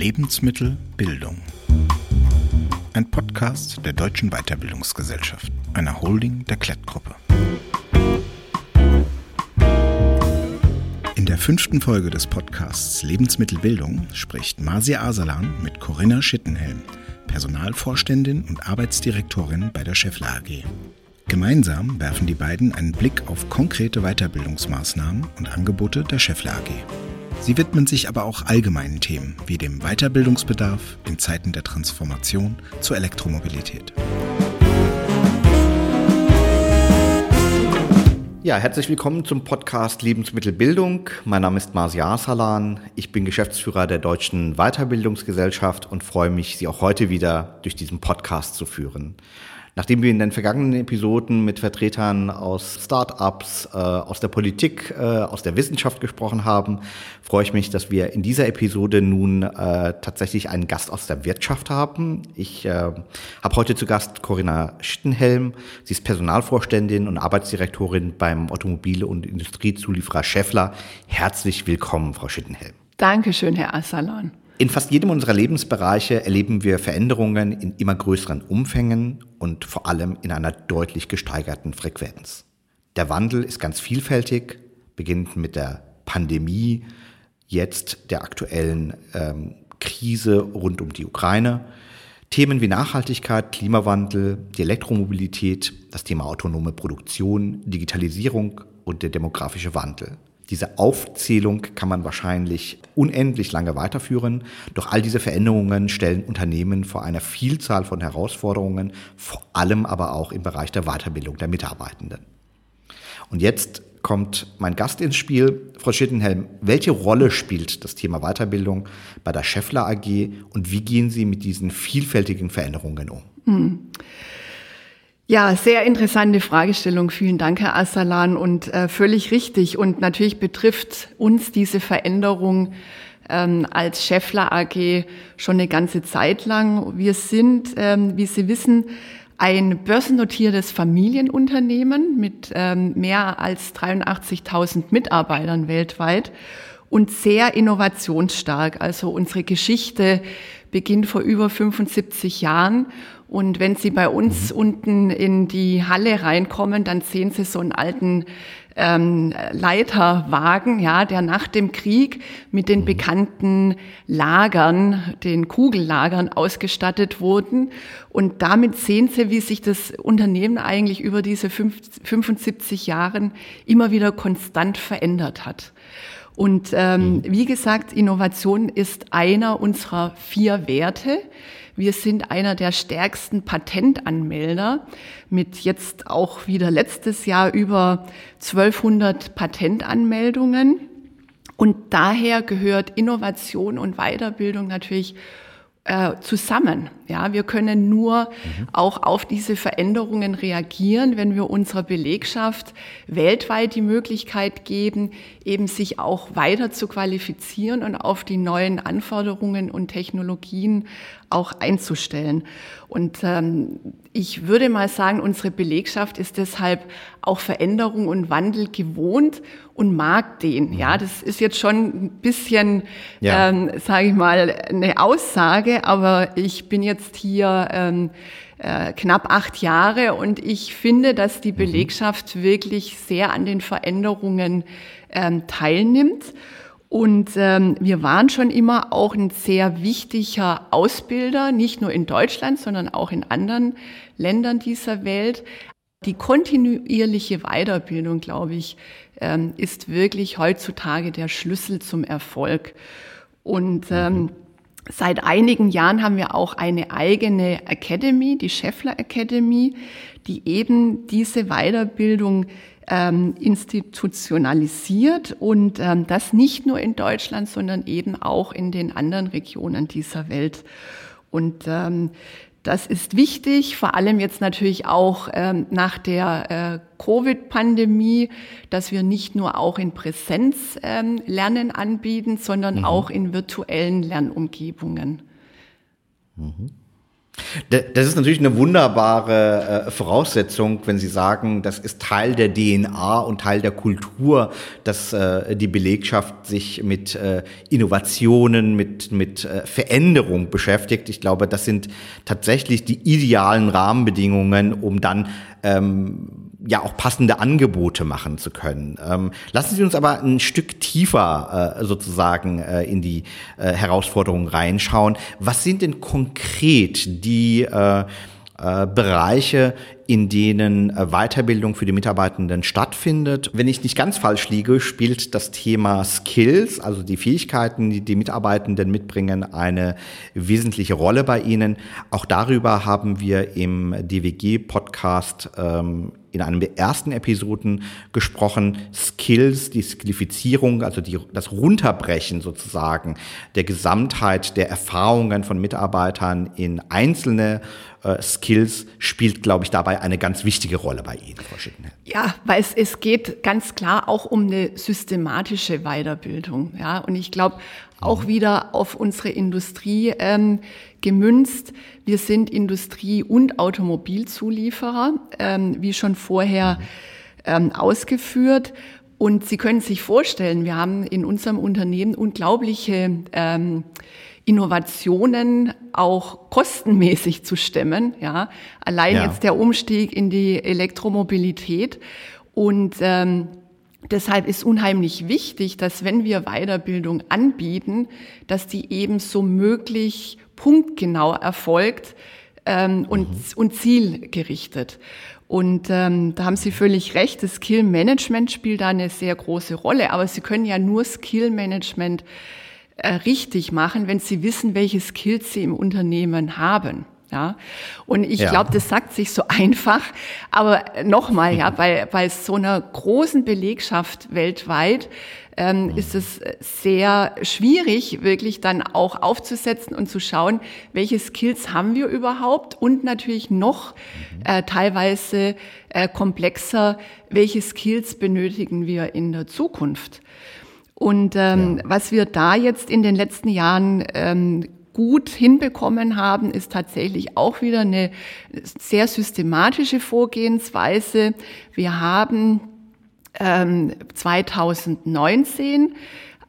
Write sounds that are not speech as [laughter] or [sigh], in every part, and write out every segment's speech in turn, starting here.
Lebensmittelbildung. Ein Podcast der Deutschen Weiterbildungsgesellschaft, einer Holding der Klettgruppe. In der fünften Folge des Podcasts Lebensmittelbildung spricht Marcia Asalan mit Corinna Schittenhelm, Personalvorständin und Arbeitsdirektorin bei der Scheffler AG. Gemeinsam werfen die beiden einen Blick auf konkrete Weiterbildungsmaßnahmen und Angebote der Scheffler AG. Sie widmen sich aber auch allgemeinen Themen wie dem Weiterbildungsbedarf in Zeiten der Transformation zur Elektromobilität. Ja, herzlich willkommen zum Podcast Lebensmittelbildung. Mein Name ist Marcia Salan. Ich bin Geschäftsführer der Deutschen Weiterbildungsgesellschaft und freue mich, Sie auch heute wieder durch diesen Podcast zu führen. Nachdem wir in den vergangenen Episoden mit Vertretern aus Start-ups, äh, aus der Politik, äh, aus der Wissenschaft gesprochen haben, freue ich mich, dass wir in dieser Episode nun äh, tatsächlich einen Gast aus der Wirtschaft haben. Ich äh, habe heute zu Gast Corinna Schittenhelm. Sie ist Personalvorständin und Arbeitsdirektorin beim Automobil- und Industriezulieferer Scheffler. Herzlich willkommen, Frau Schittenhelm. Dankeschön, Herr Assalan. In fast jedem unserer Lebensbereiche erleben wir Veränderungen in immer größeren Umfängen und vor allem in einer deutlich gesteigerten Frequenz. Der Wandel ist ganz vielfältig, beginnend mit der Pandemie, jetzt der aktuellen ähm, Krise rund um die Ukraine. Themen wie Nachhaltigkeit, Klimawandel, die Elektromobilität, das Thema autonome Produktion, Digitalisierung und der demografische Wandel. Diese Aufzählung kann man wahrscheinlich unendlich lange weiterführen. Doch all diese Veränderungen stellen Unternehmen vor einer Vielzahl von Herausforderungen, vor allem aber auch im Bereich der Weiterbildung der Mitarbeitenden. Und jetzt kommt mein Gast ins Spiel. Frau Schittenhelm, welche Rolle spielt das Thema Weiterbildung bei der Scheffler AG und wie gehen Sie mit diesen vielfältigen Veränderungen um? Hm. Ja, sehr interessante Fragestellung. Vielen Dank, Herr Assalan. Und äh, völlig richtig. Und natürlich betrifft uns diese Veränderung ähm, als Scheffler AG schon eine ganze Zeit lang. Wir sind, ähm, wie Sie wissen, ein börsennotiertes Familienunternehmen mit ähm, mehr als 83.000 Mitarbeitern weltweit und sehr innovationsstark. Also unsere Geschichte beginnt vor über 75 Jahren und wenn Sie bei uns mhm. unten in die Halle reinkommen, dann sehen Sie so einen alten ähm, Leiterwagen, ja, der nach dem Krieg mit den mhm. bekannten Lagern, den Kugellagern ausgestattet wurden. Und damit sehen Sie, wie sich das Unternehmen eigentlich über diese 75 Jahren immer wieder konstant verändert hat. Und ähm, mhm. wie gesagt, Innovation ist einer unserer vier Werte. Wir sind einer der stärksten Patentanmelder mit jetzt auch wieder letztes Jahr über 1200 Patentanmeldungen. Und daher gehört Innovation und Weiterbildung natürlich äh, zusammen. Ja, wir können nur mhm. auch auf diese Veränderungen reagieren, wenn wir unserer Belegschaft weltweit die Möglichkeit geben, eben sich auch weiter zu qualifizieren und auf die neuen Anforderungen und Technologien auch einzustellen. Und ähm, ich würde mal sagen, unsere Belegschaft ist deshalb auch Veränderung und Wandel gewohnt und mag den. Ja, mhm. das ist jetzt schon ein bisschen, ja. ähm, sage ich mal, eine Aussage, aber ich bin jetzt hier ähm, äh, knapp acht Jahre und ich finde, dass die mhm. Belegschaft wirklich sehr an den Veränderungen ähm, teilnimmt. Und ähm, wir waren schon immer auch ein sehr wichtiger Ausbilder, nicht nur in Deutschland, sondern auch in anderen Ländern dieser Welt. Die kontinuierliche Weiterbildung, glaube ich, ähm, ist wirklich heutzutage der Schlüssel zum Erfolg. Und ähm, mhm. Seit einigen Jahren haben wir auch eine eigene Academy, die Scheffler Academy, die eben diese Weiterbildung ähm, institutionalisiert und ähm, das nicht nur in Deutschland, sondern eben auch in den anderen Regionen dieser Welt. Und ähm, das ist wichtig, vor allem jetzt natürlich auch ähm, nach der äh, Covid-Pandemie, dass wir nicht nur auch in Präsenz ähm, Lernen anbieten, sondern mhm. auch in virtuellen Lernumgebungen. Mhm. Das ist natürlich eine wunderbare äh, Voraussetzung, wenn Sie sagen, das ist Teil der DNA und Teil der Kultur, dass äh, die Belegschaft sich mit äh, Innovationen, mit, mit Veränderung beschäftigt. Ich glaube, das sind tatsächlich die idealen Rahmenbedingungen, um dann ähm, ja auch passende Angebote machen zu können. Ähm, lassen Sie uns aber ein Stück tiefer äh, sozusagen äh, in die äh, Herausforderungen reinschauen. Was sind denn konkret die äh, äh, Bereiche, in denen äh, Weiterbildung für die Mitarbeitenden stattfindet. Wenn ich nicht ganz falsch liege, spielt das Thema Skills, also die Fähigkeiten, die die Mitarbeitenden mitbringen, eine wesentliche Rolle bei ihnen. Auch darüber haben wir im DWG-Podcast ähm, in einem der ersten Episoden gesprochen, Skills, die Skillifizierung, also die, das Runterbrechen sozusagen der Gesamtheit der Erfahrungen von Mitarbeitern in einzelne äh, Skills spielt, glaube ich, dabei eine ganz wichtige Rolle bei Ihnen, Frau Schittenhell. Ja, weil es, es geht ganz klar auch um eine systematische Weiterbildung. Ja, und ich glaube, auch wieder auf unsere Industrie ähm, gemünzt. Wir sind Industrie- und Automobilzulieferer, ähm, wie schon vorher ähm, ausgeführt. Und Sie können sich vorstellen, wir haben in unserem Unternehmen unglaubliche ähm, Innovationen auch kostenmäßig zu stemmen. Ja, allein ja. jetzt der Umstieg in die Elektromobilität und ähm, Deshalb ist unheimlich wichtig, dass wenn wir Weiterbildung anbieten, dass die eben so möglich punktgenau erfolgt ähm, und, mhm. und zielgerichtet. Und ähm, da haben Sie völlig recht, das Skill Management spielt da eine sehr große Rolle, aber Sie können ja nur Skill Management äh, richtig machen, wenn sie wissen, welche Skills sie im Unternehmen haben. Ja, und ich ja. glaube, das sagt sich so [laughs] einfach. Aber nochmal, ja, bei, bei so einer großen Belegschaft weltweit ähm, mhm. ist es sehr schwierig, wirklich dann auch aufzusetzen und zu schauen, welche Skills haben wir überhaupt und natürlich noch mhm. äh, teilweise äh, komplexer, welche Skills benötigen wir in der Zukunft. Und ähm, ja. was wir da jetzt in den letzten Jahren ähm, gut hinbekommen haben, ist tatsächlich auch wieder eine sehr systematische Vorgehensweise. Wir haben ähm, 2019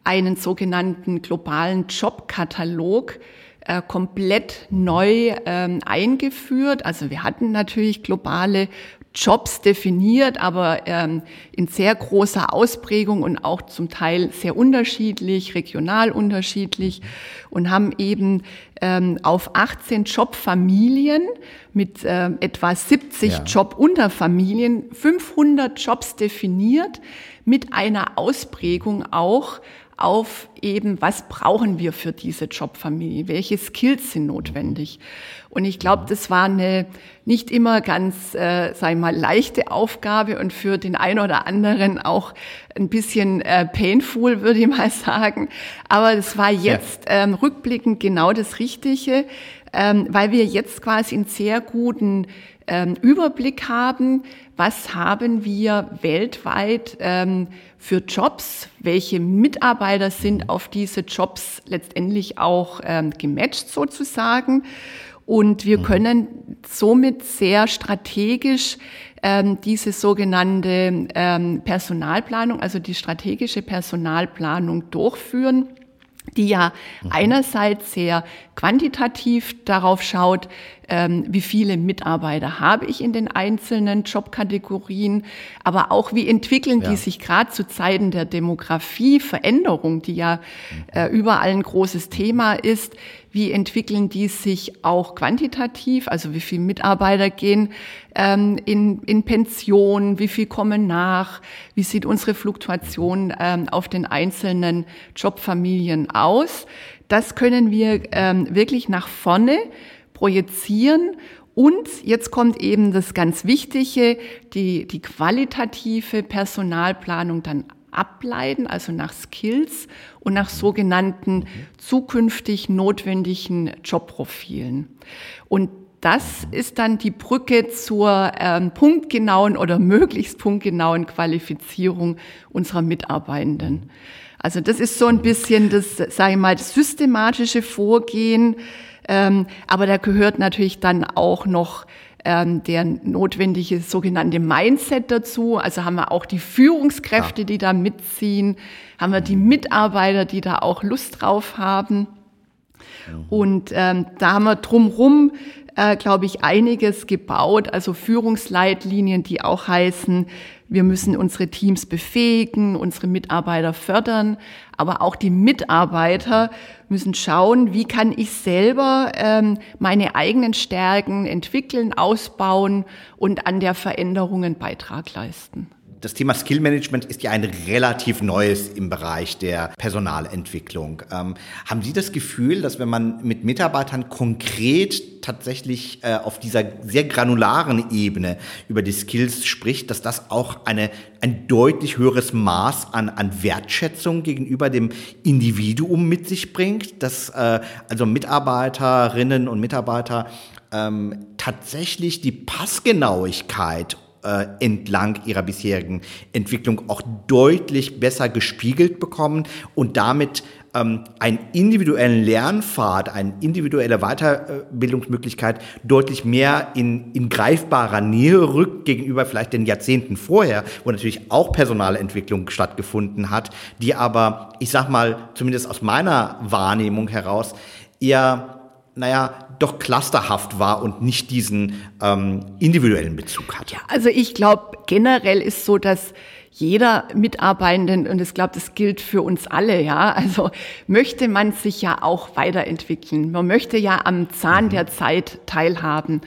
einen sogenannten globalen Jobkatalog äh, komplett neu ähm, eingeführt. Also wir hatten natürlich globale Jobs definiert, aber ähm, in sehr großer Ausprägung und auch zum Teil sehr unterschiedlich, regional unterschiedlich und haben eben ähm, auf 18 Jobfamilien mit ähm, etwa 70 ja. Jobunterfamilien 500 Jobs definiert mit einer Ausprägung auch auf eben, was brauchen wir für diese Jobfamilie, welche Skills sind notwendig. Und ich glaube, das war eine nicht immer ganz, äh, ich mal, leichte Aufgabe und für den einen oder anderen auch ein bisschen äh, painful, würde ich mal sagen. Aber es war jetzt ja. ähm, rückblickend genau das Richtige, ähm, weil wir jetzt quasi einen sehr guten ähm, Überblick haben, was haben wir weltweit ähm, für Jobs, welche Mitarbeiter sind auf diese Jobs letztendlich auch ähm, gematcht sozusagen. Und wir mhm. können somit sehr strategisch ähm, diese sogenannte ähm, Personalplanung, also die strategische Personalplanung durchführen die ja mhm. einerseits sehr quantitativ darauf schaut, ähm, wie viele Mitarbeiter habe ich in den einzelnen Jobkategorien, aber auch wie entwickeln ja. die sich gerade zu Zeiten der Demografieveränderung, die ja äh, überall ein großes Thema ist, wie entwickeln die sich auch quantitativ, also wie viele Mitarbeiter gehen ähm, in, in Pension, wie viel kommen nach, wie sieht unsere Fluktuation ähm, auf den einzelnen Jobfamilien aus. Das können wir ähm, wirklich nach vorne projizieren und jetzt kommt eben das ganz Wichtige, die, die qualitative Personalplanung dann ableiten, also nach Skills und nach sogenannten zukünftig notwendigen Jobprofilen. Und das ist dann die Brücke zur ähm, punktgenauen oder möglichst punktgenauen Qualifizierung unserer Mitarbeitenden. Also das ist so ein bisschen das, sage ich mal, das systematische Vorgehen, Ähm, aber da gehört natürlich dann auch noch ähm, der notwendige sogenannte Mindset dazu. Also haben wir auch die Führungskräfte, ja. die da mitziehen, haben wir die Mitarbeiter, die da auch Lust drauf haben. Und ähm, da haben wir drumherum, äh, glaube ich, einiges gebaut, also Führungsleitlinien, die auch heißen, wir müssen unsere Teams befähigen, unsere Mitarbeiter fördern, aber auch die Mitarbeiter müssen schauen, wie kann ich selber ähm, meine eigenen Stärken entwickeln, ausbauen und an der Veränderung einen Beitrag leisten das Thema Skill Management ist ja ein relativ neues im Bereich der Personalentwicklung. Ähm, haben Sie das Gefühl, dass wenn man mit Mitarbeitern konkret tatsächlich äh, auf dieser sehr granularen Ebene über die Skills spricht, dass das auch eine, ein deutlich höheres Maß an, an Wertschätzung gegenüber dem Individuum mit sich bringt, dass äh, also Mitarbeiterinnen und Mitarbeiter ähm, tatsächlich die Passgenauigkeit äh, entlang ihrer bisherigen Entwicklung auch deutlich besser gespiegelt bekommen und damit ähm, einen individuellen Lernpfad, eine individuelle Weiterbildungsmöglichkeit deutlich mehr in, in greifbarer Nähe rückt gegenüber vielleicht den Jahrzehnten vorher, wo natürlich auch Personalentwicklung stattgefunden hat, die aber, ich sag mal, zumindest aus meiner Wahrnehmung heraus, eher naja, doch clusterhaft war und nicht diesen ähm, individuellen Bezug hat. Ja, also ich glaube, generell ist so, dass jeder Mitarbeitenden, und ich glaube, das gilt für uns alle, ja, also möchte man sich ja auch weiterentwickeln. Man möchte ja am Zahn mhm. der Zeit teilhaben.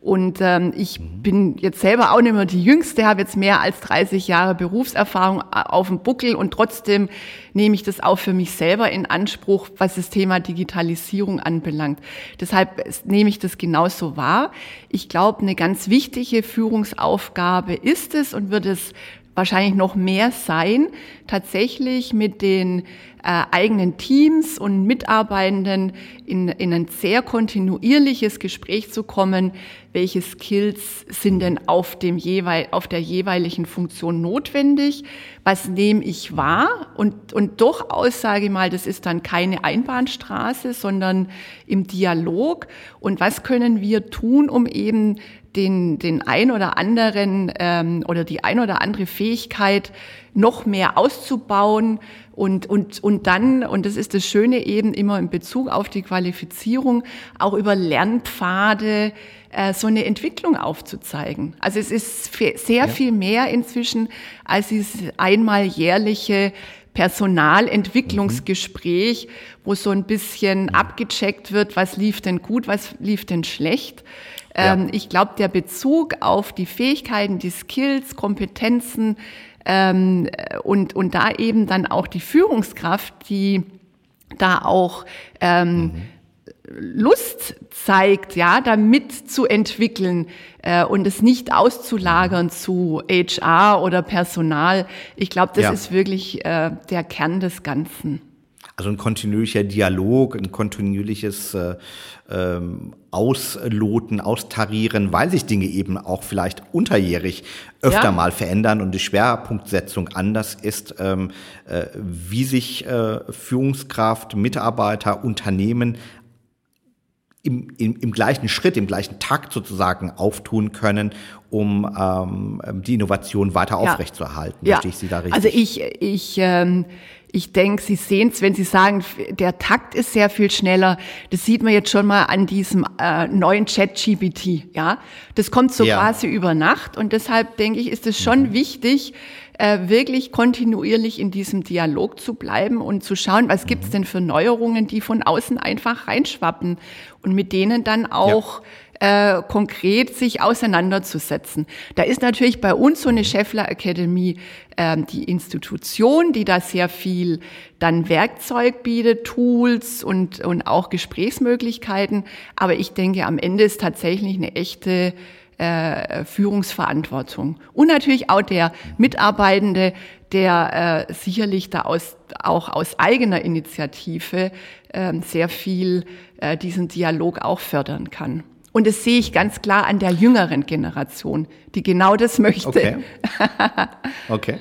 Und ähm, ich bin jetzt selber auch nicht mehr die Jüngste, habe jetzt mehr als 30 Jahre Berufserfahrung äh, auf dem Buckel und trotzdem nehme ich das auch für mich selber in Anspruch, was das Thema Digitalisierung anbelangt. Deshalb nehme ich das genauso wahr. Ich glaube, eine ganz wichtige Führungsaufgabe ist es und wird es wahrscheinlich noch mehr sein, tatsächlich mit den äh, eigenen Teams und Mitarbeitenden in, in ein sehr kontinuierliches Gespräch zu kommen, welche Skills sind denn auf, dem jeweil, auf der jeweiligen Funktion notwendig, was nehme ich wahr? Und, und durchaus sage mal, das ist dann keine Einbahnstraße, sondern im Dialog. Und was können wir tun, um eben den, den ein oder anderen ähm, oder die ein oder andere Fähigkeit noch mehr auszubauen und, und, und dann, und das ist das Schöne eben immer in Bezug auf die Qualifizierung, auch über Lernpfade äh, so eine Entwicklung aufzuzeigen. Also es ist sehr ja. viel mehr inzwischen als dieses einmal jährliche Personalentwicklungsgespräch, mhm. wo so ein bisschen abgecheckt wird, was lief denn gut, was lief denn schlecht. Ja. Ähm, ich glaube, der Bezug auf die Fähigkeiten, die Skills, Kompetenzen ähm, und, und da eben dann auch die Führungskraft, die da auch ähm, mhm. Lust zeigt, ja, da mitzuentwickeln äh, und es nicht auszulagern zu HR oder Personal. Ich glaube, das ja. ist wirklich äh, der Kern des Ganzen. Also ein kontinuierlicher Dialog, ein kontinuierliches äh, ähm, Ausloten, Austarieren, weil sich Dinge eben auch vielleicht unterjährig öfter ja. mal verändern und die Schwerpunktsetzung anders ist, ähm, äh, wie sich äh, Führungskraft, Mitarbeiter, Unternehmen im, im, im gleichen Schritt, im gleichen Takt sozusagen auftun können, um ähm, die Innovation weiter ja. aufrechtzuerhalten. Ja. Verstehe ich Sie da richtig? Also ich, ich ähm, ich denke, Sie sehen es, wenn Sie sagen, der Takt ist sehr viel schneller. Das sieht man jetzt schon mal an diesem äh, neuen Chat-GPT. Ja, das kommt so ja. quasi über Nacht und deshalb denke ich, ist es schon mhm. wichtig, äh, wirklich kontinuierlich in diesem Dialog zu bleiben und zu schauen, was mhm. gibt's denn für Neuerungen, die von außen einfach reinschwappen und mit denen dann auch ja äh, konkret sich auseinanderzusetzen. Da ist natürlich bei uns so eine Scheffler Academy äh, die Institution, die da sehr viel dann Werkzeug bietet, Tools und, und auch Gesprächsmöglichkeiten. Aber ich denke, am Ende ist tatsächlich eine echte äh, Führungsverantwortung. Und natürlich auch der Mitarbeitende, der äh, sicherlich da aus, auch aus eigener Initiative äh, sehr viel äh, diesen Dialog auch fördern kann. Und das sehe ich ganz klar an der jüngeren Generation, die genau das möchte. Okay. [laughs] okay.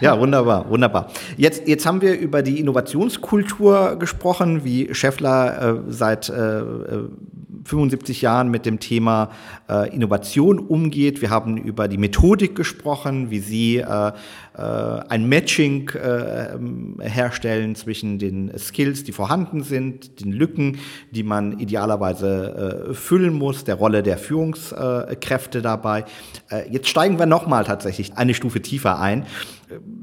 Ja, wunderbar, wunderbar. Jetzt, jetzt haben wir über die Innovationskultur gesprochen, wie Scheffler äh, seit äh, 75 Jahren mit dem Thema äh, Innovation umgeht. Wir haben über die Methodik gesprochen, wie Sie äh, äh, ein Matching äh, herstellen zwischen den Skills, die vorhanden sind, den Lücken, die man idealerweise äh, füllen muss, der Rolle der Führungskräfte dabei. Jetzt steigen wir nochmal tatsächlich eine Stufe tiefer ein.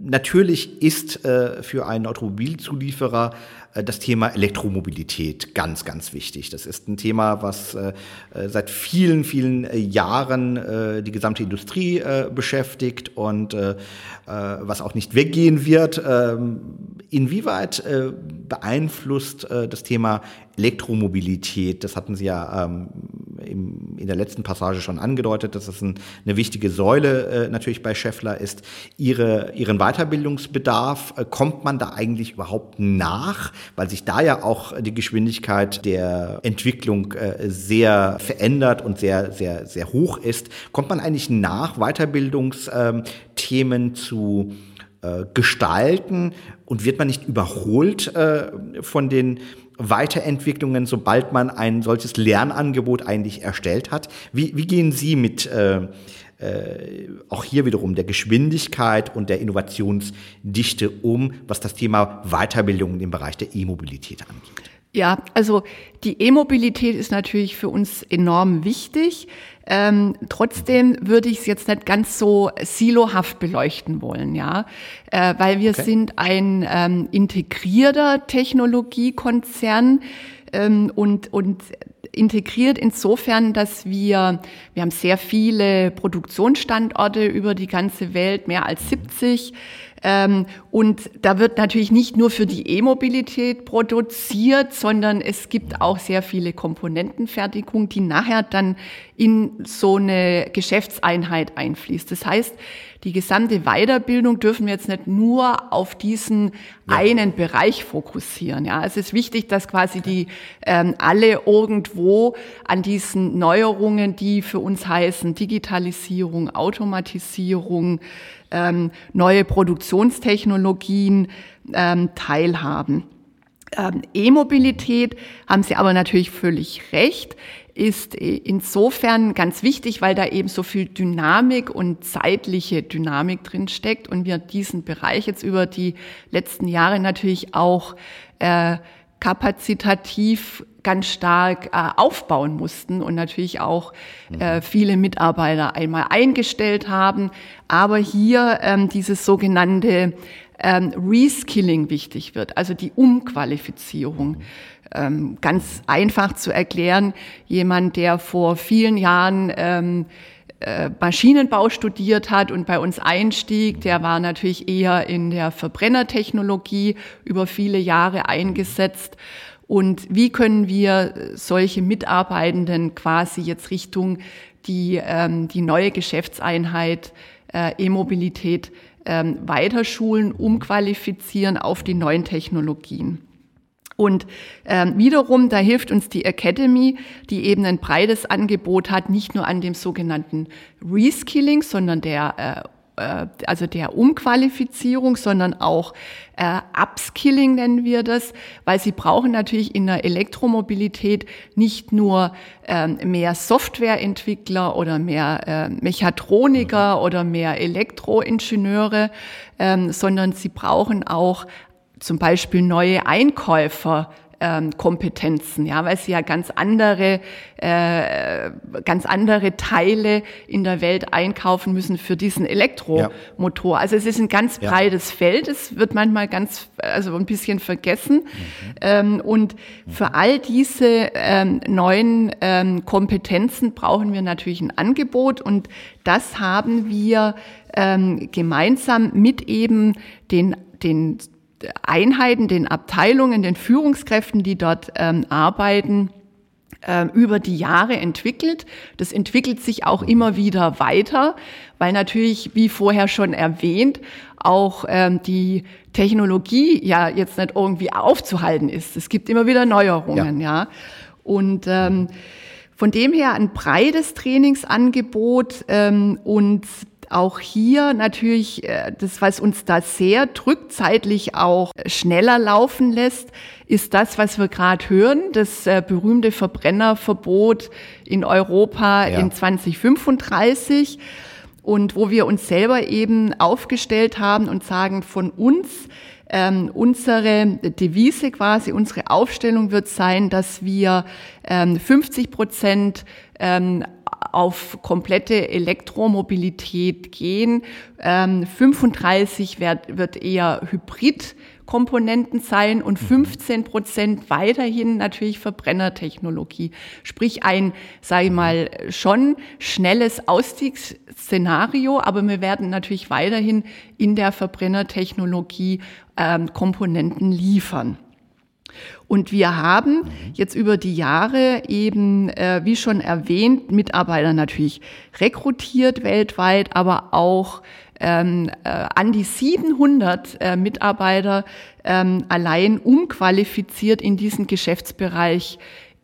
Natürlich ist für einen Automobilzulieferer das Thema Elektromobilität ganz, ganz wichtig. Das ist ein Thema, was äh, äh, seit vielen, vielen Jahren die gesamte Industrie beschäftigt und was auch nicht weggehen wird. Ähm, inwieweit beeinflusst das Thema Elektromobilität, das hatten Sie ja ähm, im, in der letzten Passage schon angedeutet, dass es ein, eine wichtige Säule äh, natürlich bei Scheffler ist. Ihre, ihren Weiterbildungsbedarf, äh, kommt man da eigentlich überhaupt nach? Weil sich da ja auch die Geschwindigkeit der Entwicklung äh, sehr verändert und sehr, sehr, sehr hoch ist. Kommt man eigentlich nach, Weiterbildungsthemen ähm, zu äh, gestalten und wird man nicht überholt äh, von den Weiterentwicklungen, sobald man ein solches Lernangebot eigentlich erstellt hat. Wie, wie gehen Sie mit äh, äh, auch hier wiederum der Geschwindigkeit und der Innovationsdichte um, was das Thema Weiterbildung im Bereich der E-Mobilität angeht? Ja, also die E-Mobilität ist natürlich für uns enorm wichtig. Ähm, trotzdem würde ich es jetzt nicht ganz so silohaft beleuchten wollen, ja, äh, weil wir okay. sind ein ähm, integrierter Technologiekonzern ähm, und und integriert insofern, dass wir wir haben sehr viele Produktionsstandorte über die ganze Welt, mehr als 70 ähm, und da wird natürlich nicht nur für die E-Mobilität produziert, sondern es gibt auch sehr viele Komponentenfertigung, die nachher dann in so eine Geschäftseinheit einfließt. Das heißt, die gesamte Weiterbildung dürfen wir jetzt nicht nur auf diesen ja. einen Bereich fokussieren. Ja, es ist wichtig, dass quasi die ähm, alle irgendwo an diesen Neuerungen, die für uns heißen Digitalisierung, Automatisierung, ähm, neue Produktionstechnologien ähm, teilhaben. Ähm, E-Mobilität, haben Sie aber natürlich völlig recht, ist insofern ganz wichtig, weil da eben so viel Dynamik und zeitliche Dynamik drin steckt und wir diesen Bereich jetzt über die letzten Jahre natürlich auch äh, kapazitativ ganz stark äh, aufbauen mussten und natürlich auch äh, mhm. viele Mitarbeiter einmal eingestellt haben, aber hier ähm, dieses sogenannte ähm, Reskilling wichtig wird, also die Umqualifizierung. Mhm. Ähm, ganz einfach zu erklären, jemand, der vor vielen Jahren ähm, äh, Maschinenbau studiert hat und bei uns einstieg, der war natürlich eher in der Verbrennertechnologie über viele Jahre eingesetzt und wie können wir solche Mitarbeitenden quasi jetzt Richtung die, ähm, die neue Geschäftseinheit äh, E-Mobilität ähm, weiterschulen, umqualifizieren auf die neuen Technologien? Und ähm, wiederum, da hilft uns die Academy, die eben ein breites Angebot hat, nicht nur an dem sogenannten Reskilling, sondern der äh, äh, also der Umqualifizierung, sondern auch äh, Upskilling nennen wir das, weil sie brauchen natürlich in der Elektromobilität nicht nur ähm, mehr Softwareentwickler oder mehr äh, Mechatroniker mhm. oder mehr Elektroingenieure, ähm, sondern sie brauchen auch zum Beispiel neue Einkäufer, ähm, Kompetenzen, ja, weil sie ja ganz andere, äh, ganz andere Teile in der Welt einkaufen müssen für diesen Elektromotor. Ja. Also es ist ein ganz breites ja. Feld. Es wird manchmal ganz, also ein bisschen vergessen. Mhm. Ähm, und mhm. für all diese ähm, neuen ähm, Kompetenzen brauchen wir natürlich ein Angebot und das haben wir ähm, gemeinsam mit eben den den Einheiten, den Abteilungen, den Führungskräften, die dort ähm, arbeiten, äh, über die Jahre entwickelt. Das entwickelt sich auch immer wieder weiter, weil natürlich, wie vorher schon erwähnt, auch ähm, die Technologie ja jetzt nicht irgendwie aufzuhalten ist. Es gibt immer wieder Neuerungen, ja. ja. Und ähm, Von dem her ein breites Trainingsangebot ähm, und auch hier natürlich äh, das, was uns da sehr drückt, zeitlich auch schneller laufen lässt, ist das, was wir gerade hören, das äh, berühmte Verbrennerverbot in Europa ja. in 2035 und wo wir uns selber eben aufgestellt haben und sagen, von uns ähm, unsere Devise quasi, unsere Aufstellung wird sein, dass wir ähm, 50 Prozent ähm, auf komplette Elektromobilität gehen. Ähm, 35 wird, wird eher Hybrid Komponenten sein und 15 mhm. Prozent weiterhin natürlich Verbrennertechnologie. Sprich ein, sage ich mal, schon schnelles Ausstiegsszenario, aber wir werden natürlich weiterhin in der Verbrennertechnologie ähm, Komponenten liefern. Und wir haben jetzt über die Jahre eben, äh, wie schon erwähnt, Mitarbeiter natürlich rekrutiert weltweit, aber auch ähm, äh, an die 700 äh, Mitarbeiter ähm, allein umqualifiziert in diesen Geschäftsbereich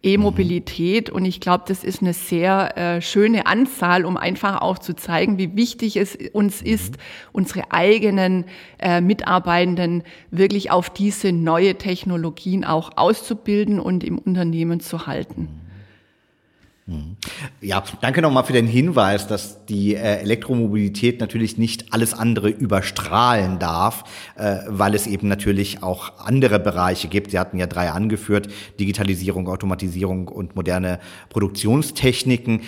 E-Mobilität. Und ich glaube, das ist eine sehr äh, schöne Anzahl, um einfach auch zu zeigen, wie wichtig es uns ist, unsere eigenen äh, Mitarbeitenden wirklich auf diese neue Technologien auch auszubilden und im Unternehmen zu halten. Mhm. Ja, danke nochmal für den Hinweis, dass die äh, Elektromobilität natürlich nicht alles andere überstrahlen darf, äh, weil es eben natürlich auch andere Bereiche gibt. Sie hatten ja drei angeführt, Digitalisierung, Automatisierung und moderne Produktionstechniken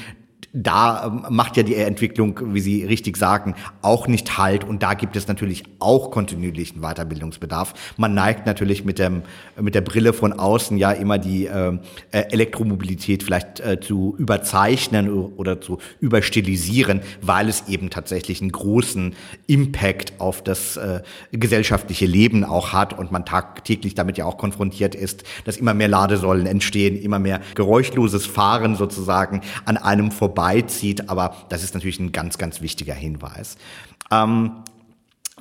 da ähm, macht ja die Entwicklung, wie Sie richtig sagen, auch nicht halt. Und da gibt es natürlich auch kontinuierlichen Weiterbildungsbedarf. Man neigt natürlich mit, dem, mit der Brille von außen ja immer die ähm, äh, Elektromobilität vielleicht äh, zu überzeichnen oder zu überstilisieren, weil es eben tatsächlich einen großen Impact auf das äh, gesellschaftliche Leben auch hat und man tagtäglich damit ja auch konfrontiert ist, dass immer mehr Ladesäulen entstehen, immer mehr geräuschloses Fahren sozusagen an einem vorbei vorbeizieht. Aber das ist natürlich ein ganz, ganz wichtiger Hinweis. Ähm,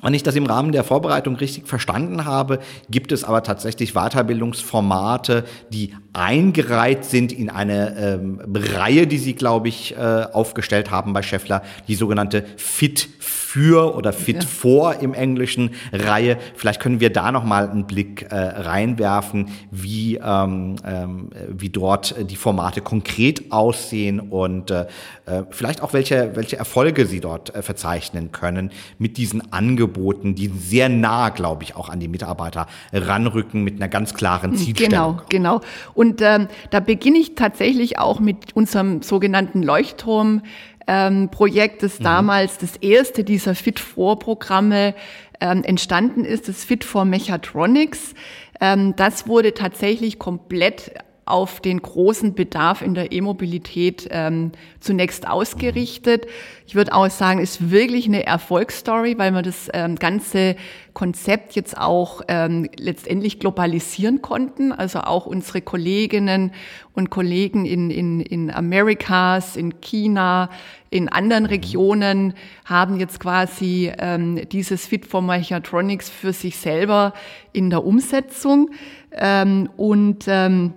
wenn ich das im Rahmen der Vorbereitung richtig verstanden habe, gibt es aber tatsächlich Weiterbildungsformate, die eingereiht sind in eine ähm, Reihe, die Sie, glaube ich, äh, aufgestellt haben bei Scheffler, die sogenannte Fit für oder Fit ja. vor im Englischen Reihe. Vielleicht können wir da noch mal einen Blick äh, reinwerfen, wie ähm, ähm, wie dort die Formate konkret aussehen und äh, äh, vielleicht auch welche welche Erfolge Sie dort äh, verzeichnen können mit diesen Angeboten, die sehr nah, glaube ich, auch an die Mitarbeiter ranrücken mit einer ganz klaren genau, Zielstellung. Genau, genau. Und und ähm, da beginne ich tatsächlich auch mit unserem sogenannten Leuchtturm. Ähm, Projekt, das mhm. damals das erste dieser Fit-for-Programme ähm, entstanden ist, das Fit for Mechatronics. Ähm, das wurde tatsächlich komplett auf den großen Bedarf in der E-Mobilität ähm, zunächst ausgerichtet. Ich würde auch sagen, ist wirklich eine Erfolgsstory, weil wir das ähm, ganze Konzept jetzt auch ähm, letztendlich globalisieren konnten. Also auch unsere Kolleginnen und Kollegen in, in, in Amerikas, in China, in anderen Regionen haben jetzt quasi ähm, dieses Fit for Mechatronics für sich selber in der Umsetzung. Ähm, und ähm,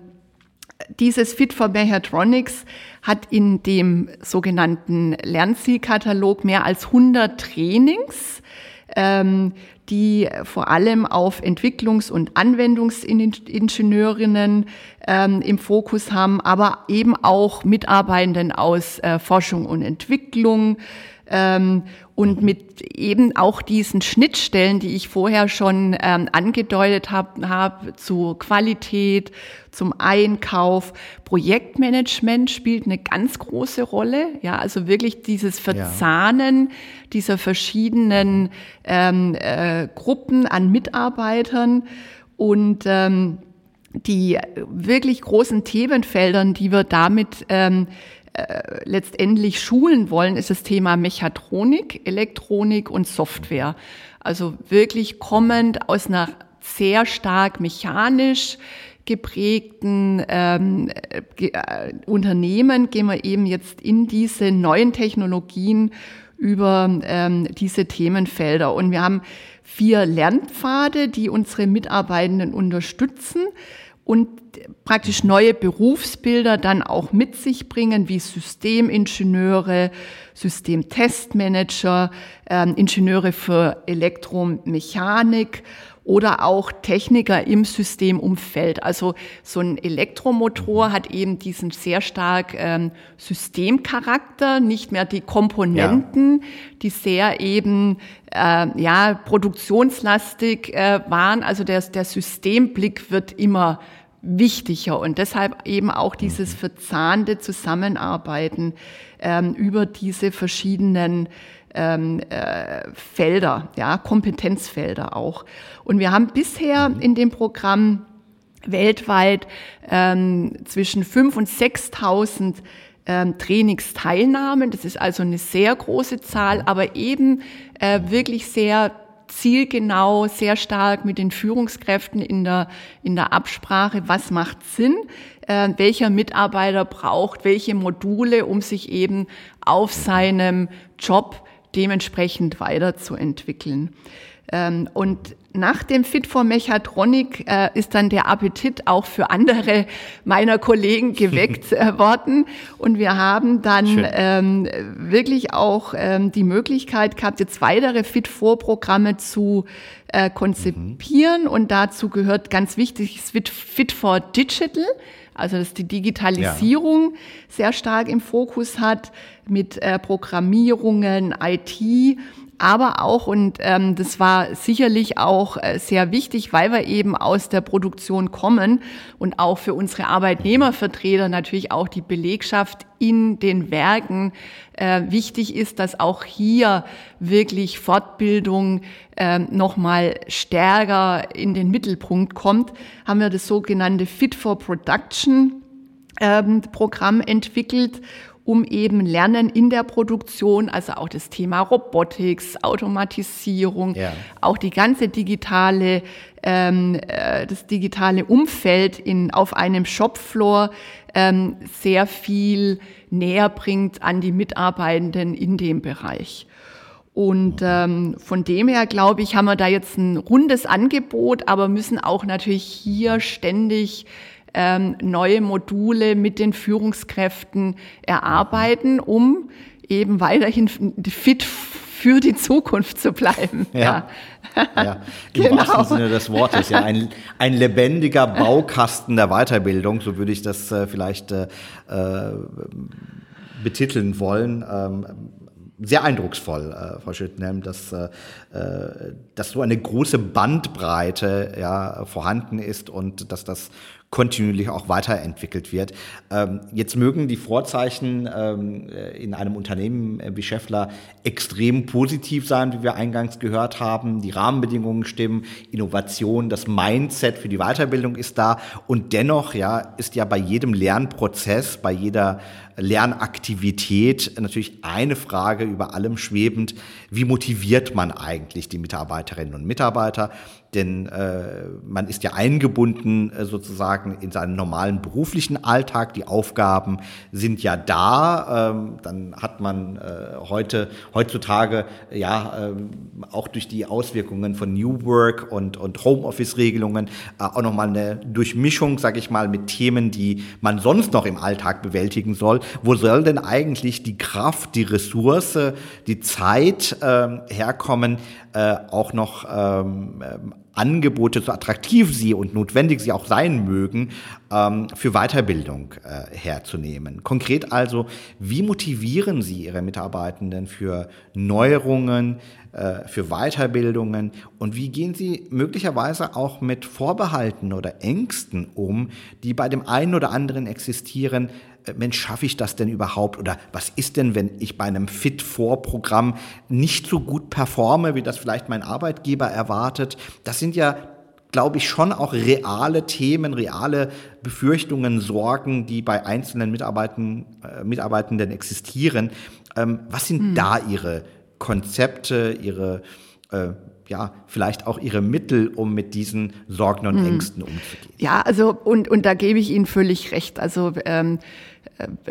dieses Fit for Mechatronics hat in dem sogenannten Lernzielkatalog mehr als 100 Trainings, ähm, die vor allem auf Entwicklungs- und Anwendungsingenieurinnen ähm, im Fokus haben, aber eben auch Mitarbeitenden aus äh, Forschung und Entwicklung, ähm, und mit eben auch diesen Schnittstellen, die ich vorher schon ähm, angedeutet habe, hab, zu Qualität, zum Einkauf, Projektmanagement spielt eine ganz große Rolle. Ja, also wirklich dieses Verzahnen ja. dieser verschiedenen ähm, äh, Gruppen an Mitarbeitern und ähm, die wirklich großen Themenfeldern, die wir damit ähm, äh, letztendlich schulen wollen, ist das Thema Mechatronik, Elektronik und Software. Also wirklich kommend aus einer sehr stark mechanisch geprägten ähm, äh, Unternehmen gehen wir eben jetzt in diese neuen Technologien über ähm, diese Themenfelder. Und wir haben vier Lernpfade, die unsere Mitarbeitenden unterstützen und praktisch neue Berufsbilder dann auch mit sich bringen, wie Systemingenieure, Systemtestmanager, äh, Ingenieure für Elektromechanik oder auch Techniker im Systemumfeld. Also so ein Elektromotor hat eben diesen sehr stark ähm, Systemcharakter, nicht mehr die Komponenten, ja. die sehr eben äh, ja produktionslastig äh, waren. Also der, der Systemblick wird immer wichtiger und deshalb eben auch dieses mhm. verzahnte Zusammenarbeiten ähm, über diese verschiedenen ähm, äh, Felder, ja, Kompetenzfelder auch. Und wir haben bisher mhm. in dem Programm weltweit ähm, zwischen 5.000 und 6.000 ähm, Trainingsteilnahmen. Das ist also eine sehr große Zahl, aber eben äh, wirklich sehr zielgenau, sehr stark mit den Führungskräften in der, in der Absprache, was macht Sinn, äh, welcher Mitarbeiter braucht welche Module, um sich eben auf seinem Job dementsprechend weiterzuentwickeln. Ähm, und nach dem Fit for Mechatronik äh, ist dann der Appetit auch für andere meiner Kollegen [laughs] geweckt äh, worden. Und wir haben dann ähm, wirklich auch ähm, die Möglichkeit gehabt, jetzt weitere Fit for Programme zu äh, konzipieren. Mhm. Und dazu gehört ganz wichtig Fit for Digital also dass die Digitalisierung ja. sehr stark im Fokus hat mit äh, Programmierungen, IT, aber auch, und ähm, das war sicherlich auch äh, sehr wichtig, weil wir eben aus der Produktion kommen und auch für unsere Arbeitnehmervertreter natürlich auch die Belegschaft in den Werken äh, wichtig ist, dass auch hier wirklich Fortbildung äh, nochmal stärker in den Mittelpunkt kommt, haben wir das sogenannte Fit for Production ähm, Programm entwickelt um eben Lernen in der Produktion, also auch das Thema Robotics, Automatisierung, ja. auch die ganze digitale, ähm, äh, das digitale Umfeld in, auf einem Shopfloor ähm, sehr viel näher bringt an die Mitarbeitenden in dem Bereich. Und ähm, von dem her, glaube ich, haben wir da jetzt ein rundes Angebot, aber müssen auch natürlich hier ständig ähm, neue Module mit den Führungskräften erarbeiten, um eben weiterhin fit für die Zukunft zu bleiben. Ja, ja. ja. [laughs] im genau. wahrsten Sinne des Wortes. Ja, ein, ein lebendiger [laughs] Baukasten der Weiterbildung, so würde ich das äh, vielleicht äh, äh betiteln wollen. Ähm, sehr eindrucksvoll, äh, Frau Schüttenhelm, dass, äh, äh, dass so eine große Bandbreite ja, vorhanden ist und dass das kontinuierlich auch weiterentwickelt wird. Ähm, jetzt mögen die Vorzeichen ähm, in einem Unternehmen äh, wie Scheffler extrem positiv sein, wie wir eingangs gehört haben. Die Rahmenbedingungen stimmen, Innovation, das Mindset für die Weiterbildung ist da und dennoch ja ist ja bei jedem Lernprozess, bei jeder Lernaktivität natürlich eine Frage über allem schwebend, wie motiviert man eigentlich die Mitarbeiterinnen und Mitarbeiter? denn äh, man ist ja eingebunden äh, sozusagen in seinen normalen beruflichen Alltag. Die Aufgaben sind ja da. Ähm, dann hat man äh, heute heutzutage ja äh, auch durch die Auswirkungen von New Work und und Homeoffice-Regelungen äh, auch noch mal eine Durchmischung, sage ich mal, mit Themen, die man sonst noch im Alltag bewältigen soll. Wo soll denn eigentlich die Kraft, die Ressource, die Zeit äh, herkommen, äh, auch noch ähm, Angebote, so attraktiv sie und notwendig sie auch sein mögen, ähm, für Weiterbildung äh, herzunehmen. Konkret also, wie motivieren Sie Ihre Mitarbeitenden für Neuerungen, äh, für Weiterbildungen und wie gehen Sie möglicherweise auch mit Vorbehalten oder Ängsten um, die bei dem einen oder anderen existieren, Mensch, schaffe ich das denn überhaupt? Oder was ist denn, wenn ich bei einem Fit-For-Programm nicht so gut performe, wie das vielleicht mein Arbeitgeber erwartet? Das sind ja glaube ich, schon auch reale Themen, reale Befürchtungen, Sorgen, die bei einzelnen Mitarbeitenden, äh, Mitarbeitenden existieren. Ähm, was sind hm. da Ihre Konzepte, Ihre äh, ja, vielleicht auch ihre Mittel, um mit diesen Sorgen und hm. Ängsten umzugehen. Ja, also und, und da gebe ich Ihnen völlig recht. Also ähm,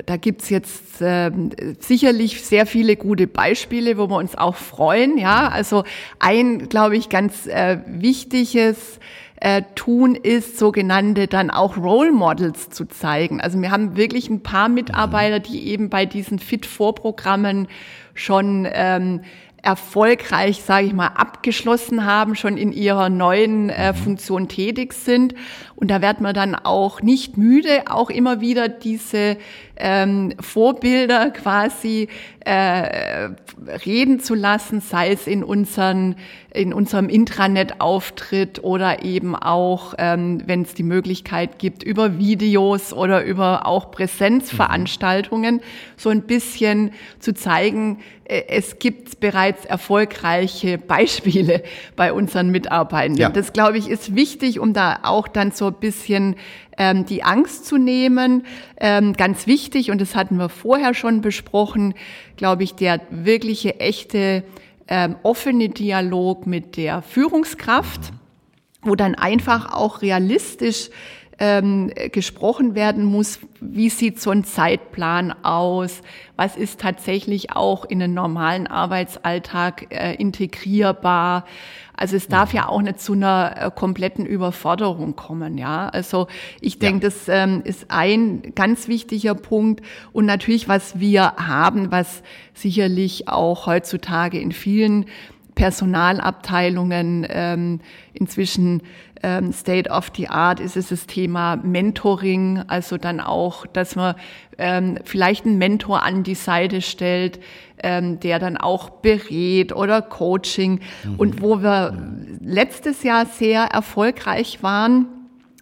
da gibt's jetzt äh, sicherlich sehr viele gute Beispiele, wo wir uns auch freuen. Ja, also ein, glaube ich, ganz äh, wichtiges äh, tun, ist sogenannte dann auch Role Models zu zeigen. Also wir haben wirklich ein paar Mitarbeiter, die eben bei diesen Fit-4-Programmen schon ähm, erfolgreich, sage ich mal, abgeschlossen haben, schon in ihrer neuen äh, mhm. Funktion tätig sind. Und da wird man dann auch nicht müde, auch immer wieder diese ähm, Vorbilder quasi äh, reden zu lassen, sei es in, unseren, in unserem Intranet-Auftritt oder eben auch, ähm, wenn es die Möglichkeit gibt, über Videos oder über auch Präsenzveranstaltungen so ein bisschen zu zeigen, äh, es gibt bereits erfolgreiche Beispiele bei unseren Mitarbeitenden. Ja. Das, glaube ich, ist wichtig, um da auch dann so ein bisschen ähm, die Angst zu nehmen. Ähm, ganz wichtig, und das hatten wir vorher schon besprochen, glaube ich, der wirkliche, echte, ähm, offene Dialog mit der Führungskraft, wo dann einfach auch realistisch ähm, gesprochen werden muss, wie sieht so ein Zeitplan aus, was ist tatsächlich auch in den normalen Arbeitsalltag äh, integrierbar. Also es darf ja auch nicht zu einer äh, kompletten Überforderung kommen, ja. Also ich denke, ja. das ähm, ist ein ganz wichtiger Punkt und natürlich, was wir haben, was sicherlich auch heutzutage in vielen Personalabteilungen ähm, inzwischen ähm, State of the Art ist es das Thema Mentoring, also dann auch, dass man ähm, vielleicht einen Mentor an die Seite stellt, ähm, der dann auch berät oder Coaching. Mhm. Und wo wir letztes Jahr sehr erfolgreich waren,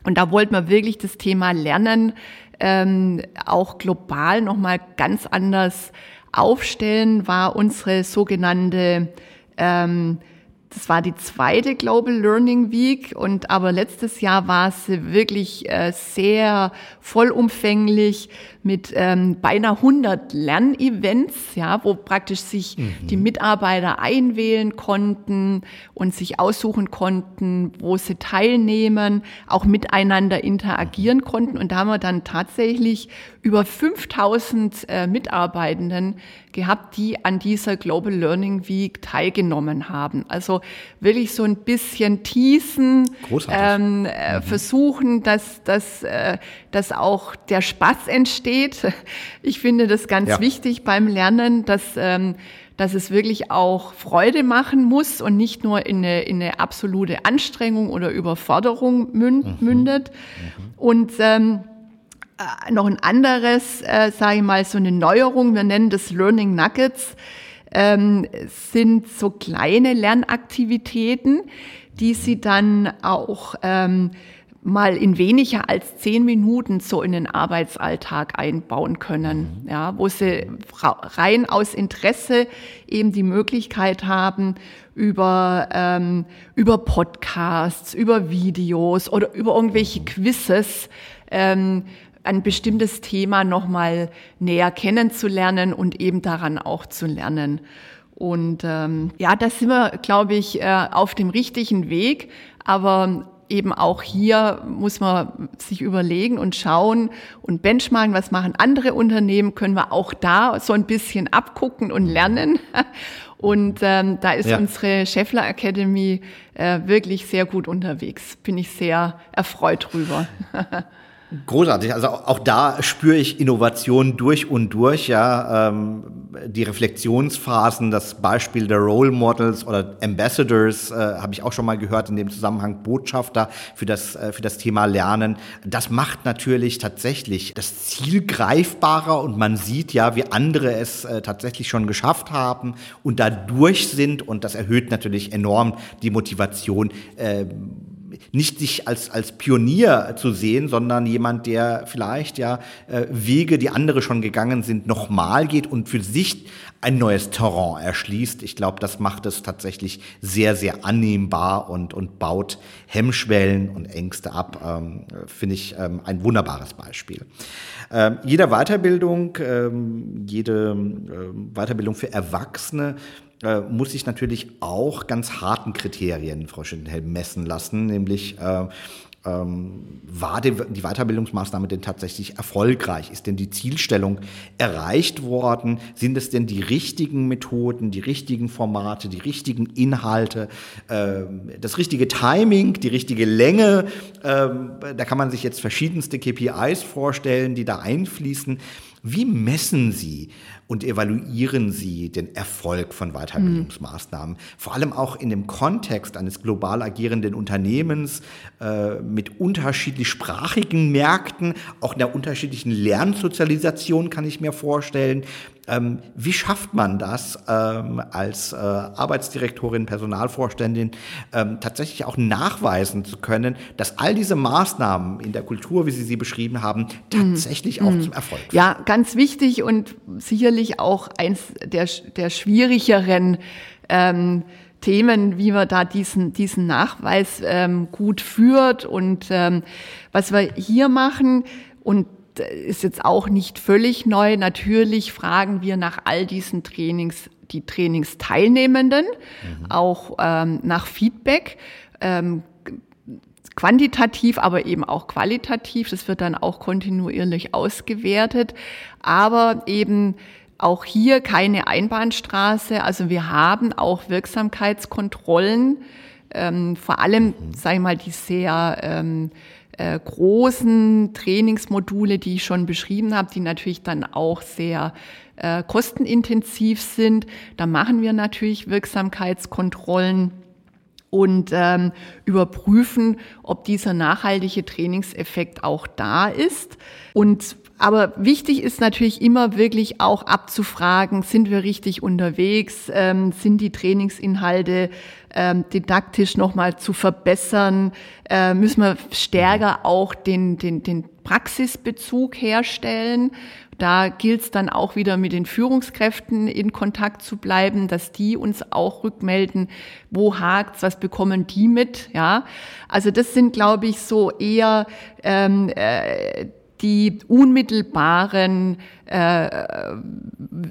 und da wollten wir wirklich das Thema Lernen ähm, auch global nochmal ganz anders aufstellen, war unsere sogenannte ähm, das war die zweite Global Learning Week und aber letztes Jahr war sie wirklich äh, sehr vollumfänglich mit ähm, beinahe 100 Lernevents, ja, wo praktisch sich mhm. die Mitarbeiter einwählen konnten und sich aussuchen konnten, wo sie teilnehmen, auch miteinander interagieren konnten. Und da haben wir dann tatsächlich über 5000 äh, Mitarbeitenden gehabt, die an dieser Global Learning Week teilgenommen haben. Also wirklich so ein bisschen teasen, ähm, äh, mhm. versuchen, dass, dass, äh, dass auch der Spaß entsteht. Ich finde das ganz ja. wichtig beim Lernen, dass ähm, dass es wirklich auch Freude machen muss und nicht nur in eine, in eine absolute Anstrengung oder Überforderung mhm. mündet. Mhm. Und ähm, äh, noch ein anderes, äh, sage ich mal, so eine Neuerung, wir nennen das Learning Nuggets, ähm, sind so kleine Lernaktivitäten, die Sie dann auch ähm, mal in weniger als zehn Minuten so in den Arbeitsalltag einbauen können, mhm. ja, wo sie rein aus Interesse eben die Möglichkeit haben, über, ähm, über Podcasts, über Videos oder über irgendwelche Quizzes ähm, ein bestimmtes Thema nochmal näher kennenzulernen und eben daran auch zu lernen. Und ähm, ja, da sind wir, glaube ich, äh, auf dem richtigen Weg. Aber eben auch hier muss man sich überlegen und schauen und benchmarken, was machen andere Unternehmen, können wir auch da so ein bisschen abgucken und lernen. [laughs] Und ähm, da ist ja. unsere Scheffler Academy äh, wirklich sehr gut unterwegs. Bin ich sehr erfreut drüber. [laughs] Großartig. Also auch da spüre ich Innovation durch und durch. Ja, ähm, die Reflexionsphasen, das Beispiel der Role Models oder Ambassadors äh, habe ich auch schon mal gehört in dem Zusammenhang Botschafter für das äh, für das Thema Lernen. Das macht natürlich tatsächlich das Ziel greifbarer und man sieht ja, wie andere es äh, tatsächlich schon geschafft haben und dadurch sind und das erhöht natürlich enorm die Motivation. Äh, nicht sich als, als Pionier zu sehen, sondern jemand, der vielleicht ja äh, Wege, die andere schon gegangen sind, nochmal geht und für sich ein neues Terrain erschließt. Ich glaube, das macht es tatsächlich sehr, sehr annehmbar und, und baut Hemmschwellen und Ängste ab. Ähm, Finde ich ähm, ein wunderbares Beispiel. Ähm, jede Weiterbildung, ähm, jede äh, Weiterbildung für Erwachsene äh, muss sich natürlich auch ganz harten Kriterien, Frau Schittenhelm, messen lassen, nämlich äh, ähm, war die, Weiterbildungsmaßnahme denn tatsächlich erfolgreich? Ist denn die Zielstellung erreicht worden? Sind es denn die richtigen Methoden, die richtigen Formate, die richtigen Inhalte, äh, das richtige Timing, die richtige Länge? Äh, da kann man sich jetzt verschiedenste KPIs vorstellen, die da einfließen. Wie messen Sie und evaluieren Sie den Erfolg von Weiterbildungsmaßnahmen? Mhm. Vor allem auch in dem Kontext eines global agierenden Unternehmens äh, mit unterschiedlich sprachigen Märkten, auch einer unterschiedlichen Lernsozialisation kann ich mir vorstellen. Ähm, wie schafft man das ähm, als äh, Arbeitsdirektorin, Personalvorständin ähm, tatsächlich auch nachweisen zu können, dass all diese Maßnahmen in der Kultur, wie Sie sie beschrieben haben, tatsächlich mm. auch mm. zum Erfolg führen? Ja, ganz wichtig und sicherlich auch eins der, der schwierigeren ähm, Themen, wie man da diesen, diesen Nachweis ähm, gut führt. Und ähm, was wir hier machen, und ist jetzt auch nicht völlig neu. Natürlich fragen wir nach all diesen Trainings die Trainingsteilnehmenden, mhm. auch ähm, nach Feedback. Ähm, quantitativ, aber eben auch qualitativ. Das wird dann auch kontinuierlich ausgewertet. Aber eben auch hier keine Einbahnstraße. Also wir haben auch Wirksamkeitskontrollen, ähm, vor allem, mhm. sage ich mal, die sehr ähm, äh, großen Trainingsmodule, die ich schon beschrieben habe, die natürlich dann auch sehr äh, kostenintensiv sind. Da machen wir natürlich Wirksamkeitskontrollen und ähm, überprüfen, ob dieser nachhaltige Trainingseffekt auch da ist. Und aber wichtig ist natürlich immer wirklich auch abzufragen, sind wir richtig unterwegs, ähm, sind die Trainingsinhalte ähm, didaktisch nochmal zu verbessern, äh, müssen wir stärker auch den, den, den Praxisbezug herstellen. Da gilt es dann auch wieder mit den Führungskräften in Kontakt zu bleiben, dass die uns auch rückmelden, wo hakt's, was bekommen die mit, ja. Also das sind, glaube ich, so eher ähm, äh, die unmittelbaren äh,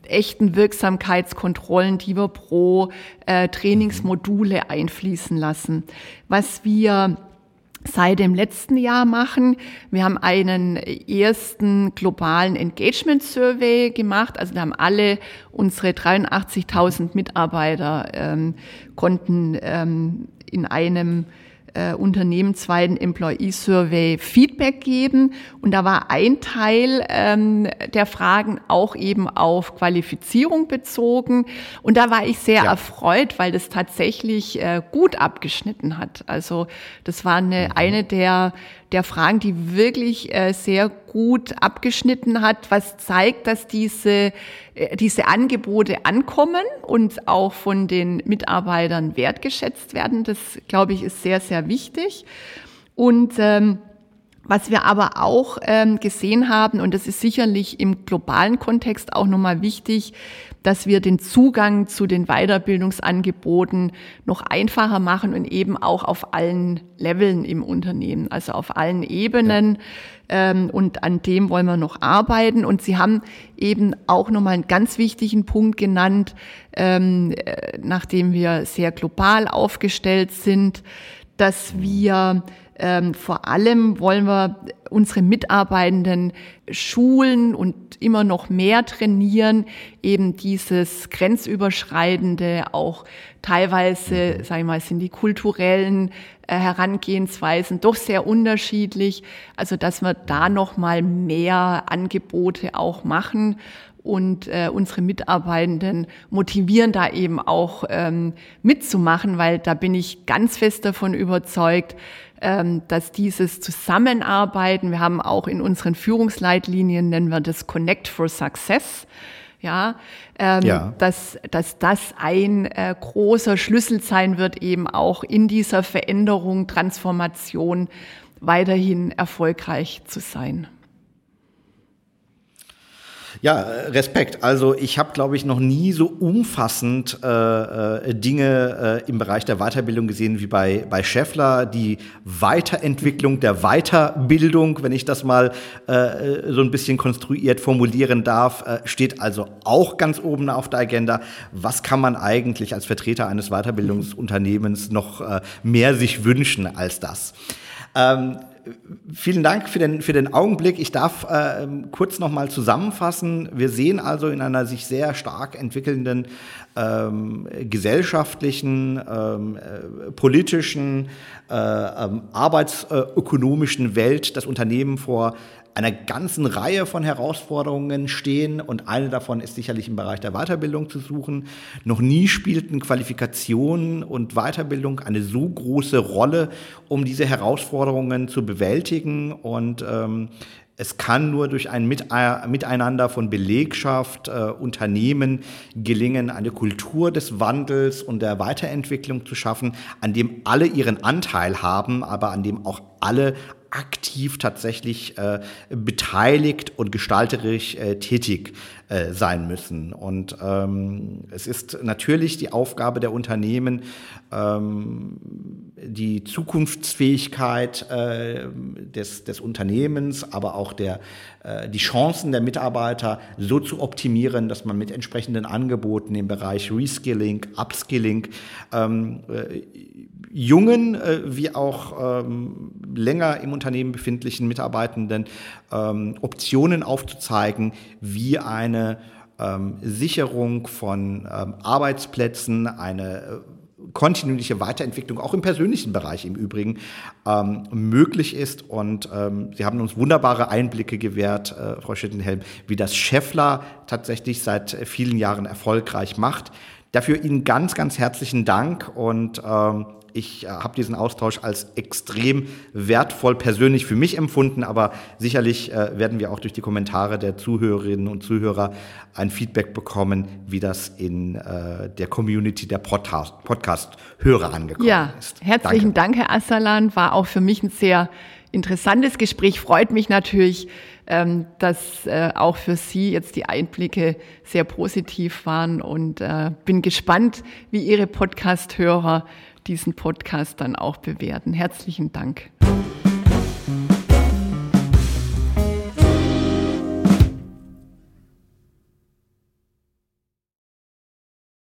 echten Wirksamkeitskontrollen, die wir pro äh, Trainingsmodule einfließen lassen. Was wir seit dem letzten Jahr machen. Wir haben einen ersten globalen Engagement Survey gemacht. Also da haben alle unsere 83.000 Mitarbeiter ähm, konnten ähm, in einem äh, unternehmensweiten Employee Survey Feedback geben. Und da war ein Teil ähm, der Fragen auch eben auf Qualifizierung bezogen. Und da war ich sehr ja. erfreut, weil das tatsächlich äh, gut abgeschnitten hat. Also das war eine, mhm. eine der der Fragen, die wirklich äh, sehr gut abgeschnitten hat, was zeigt, dass diese, äh, diese Angebote ankommen und auch von den Mitarbeitern wertgeschätzt werden. Das, glaube ich, ist sehr, sehr wichtig. Und ähm, was wir aber auch ähm, gesehen haben, und das ist sicherlich im globalen Kontext auch nochmal wichtig, dass wir den Zugang zu den Weiterbildungsangeboten noch einfacher machen und eben auch auf allen Leveln im Unternehmen, also auf allen Ebenen. Ja. Ähm, und an dem wollen wir noch arbeiten. Und Sie haben eben auch nochmal einen ganz wichtigen Punkt genannt, ähm, äh, nachdem wir sehr global aufgestellt sind, dass wir ähm, vor allem wollen wir unsere Mitarbeitenden schulen und immer noch mehr trainieren, eben dieses grenzüberschreitende, auch teilweise, sag ich mal, sind die kulturellen äh, Herangehensweisen doch sehr unterschiedlich. Also, dass wir da noch mal mehr Angebote auch machen und äh, unsere Mitarbeitenden motivieren da eben auch ähm, mitzumachen, weil da bin ich ganz fest davon überzeugt, ähm, dass dieses Zusammenarbeiten, wir haben auch in unseren Führungsleitlinien, nennen wir das Connect for Success, ja, ähm, ja. Dass, dass das ein äh, großer Schlüssel sein wird, eben auch in dieser Veränderung, Transformation weiterhin erfolgreich zu sein. Ja, Respekt. Also ich habe, glaube ich, noch nie so umfassend äh, äh, Dinge äh, im Bereich der Weiterbildung gesehen wie bei, bei Scheffler. Die Weiterentwicklung der Weiterbildung, wenn ich das mal äh, so ein bisschen konstruiert formulieren darf, äh, steht also auch ganz oben auf der Agenda. Was kann man eigentlich als Vertreter eines Weiterbildungsunternehmens noch äh, mehr sich wünschen als das? Ähm, Vielen Dank für den, für den Augenblick. Ich darf äh, kurz noch mal zusammenfassen. Wir sehen also in einer sich sehr stark entwickelnden ähm, gesellschaftlichen, ähm, äh, politischen, äh, ähm, arbeitsökonomischen Welt das Unternehmen vor einer ganzen Reihe von Herausforderungen stehen und eine davon ist sicherlich im Bereich der Weiterbildung zu suchen. Noch nie spielten Qualifikationen und Weiterbildung eine so große Rolle, um diese Herausforderungen zu bewältigen und ähm, es kann nur durch ein Miteinander von Belegschaft, äh, Unternehmen gelingen, eine Kultur des Wandels und der Weiterentwicklung zu schaffen, an dem alle ihren Anteil haben, aber an dem auch alle aktiv tatsächlich äh, beteiligt und gestalterisch äh, tätig äh, sein müssen. Und ähm, es ist natürlich die Aufgabe der Unternehmen, ähm, die Zukunftsfähigkeit äh, des, des Unternehmens, aber auch der, äh, die Chancen der Mitarbeiter so zu optimieren, dass man mit entsprechenden Angeboten im Bereich Reskilling, Upskilling ähm, äh, jungen äh, wie auch ähm, länger im Unternehmen befindlichen Mitarbeitenden ähm, Optionen aufzuzeigen, wie eine ähm, Sicherung von ähm, Arbeitsplätzen, eine äh, kontinuierliche Weiterentwicklung, auch im persönlichen Bereich im Übrigen, ähm, möglich ist. Und ähm, Sie haben uns wunderbare Einblicke gewährt, äh, Frau Schittenhelm, wie das Scheffler tatsächlich seit vielen Jahren erfolgreich macht. Dafür Ihnen ganz, ganz herzlichen Dank und ähm, ich äh, habe diesen Austausch als extrem wertvoll persönlich für mich empfunden, aber sicherlich äh, werden wir auch durch die Kommentare der Zuhörerinnen und Zuhörer ein Feedback bekommen, wie das in äh, der Community der Podcast-Hörer Podcast angekommen ja, ist. Herzlichen Dank, Herr Assalan. War auch für mich ein sehr interessantes Gespräch. Freut mich natürlich, ähm, dass äh, auch für Sie jetzt die Einblicke sehr positiv waren und äh, bin gespannt, wie Ihre Podcast-Hörer diesen Podcast dann auch bewerten. Herzlichen Dank.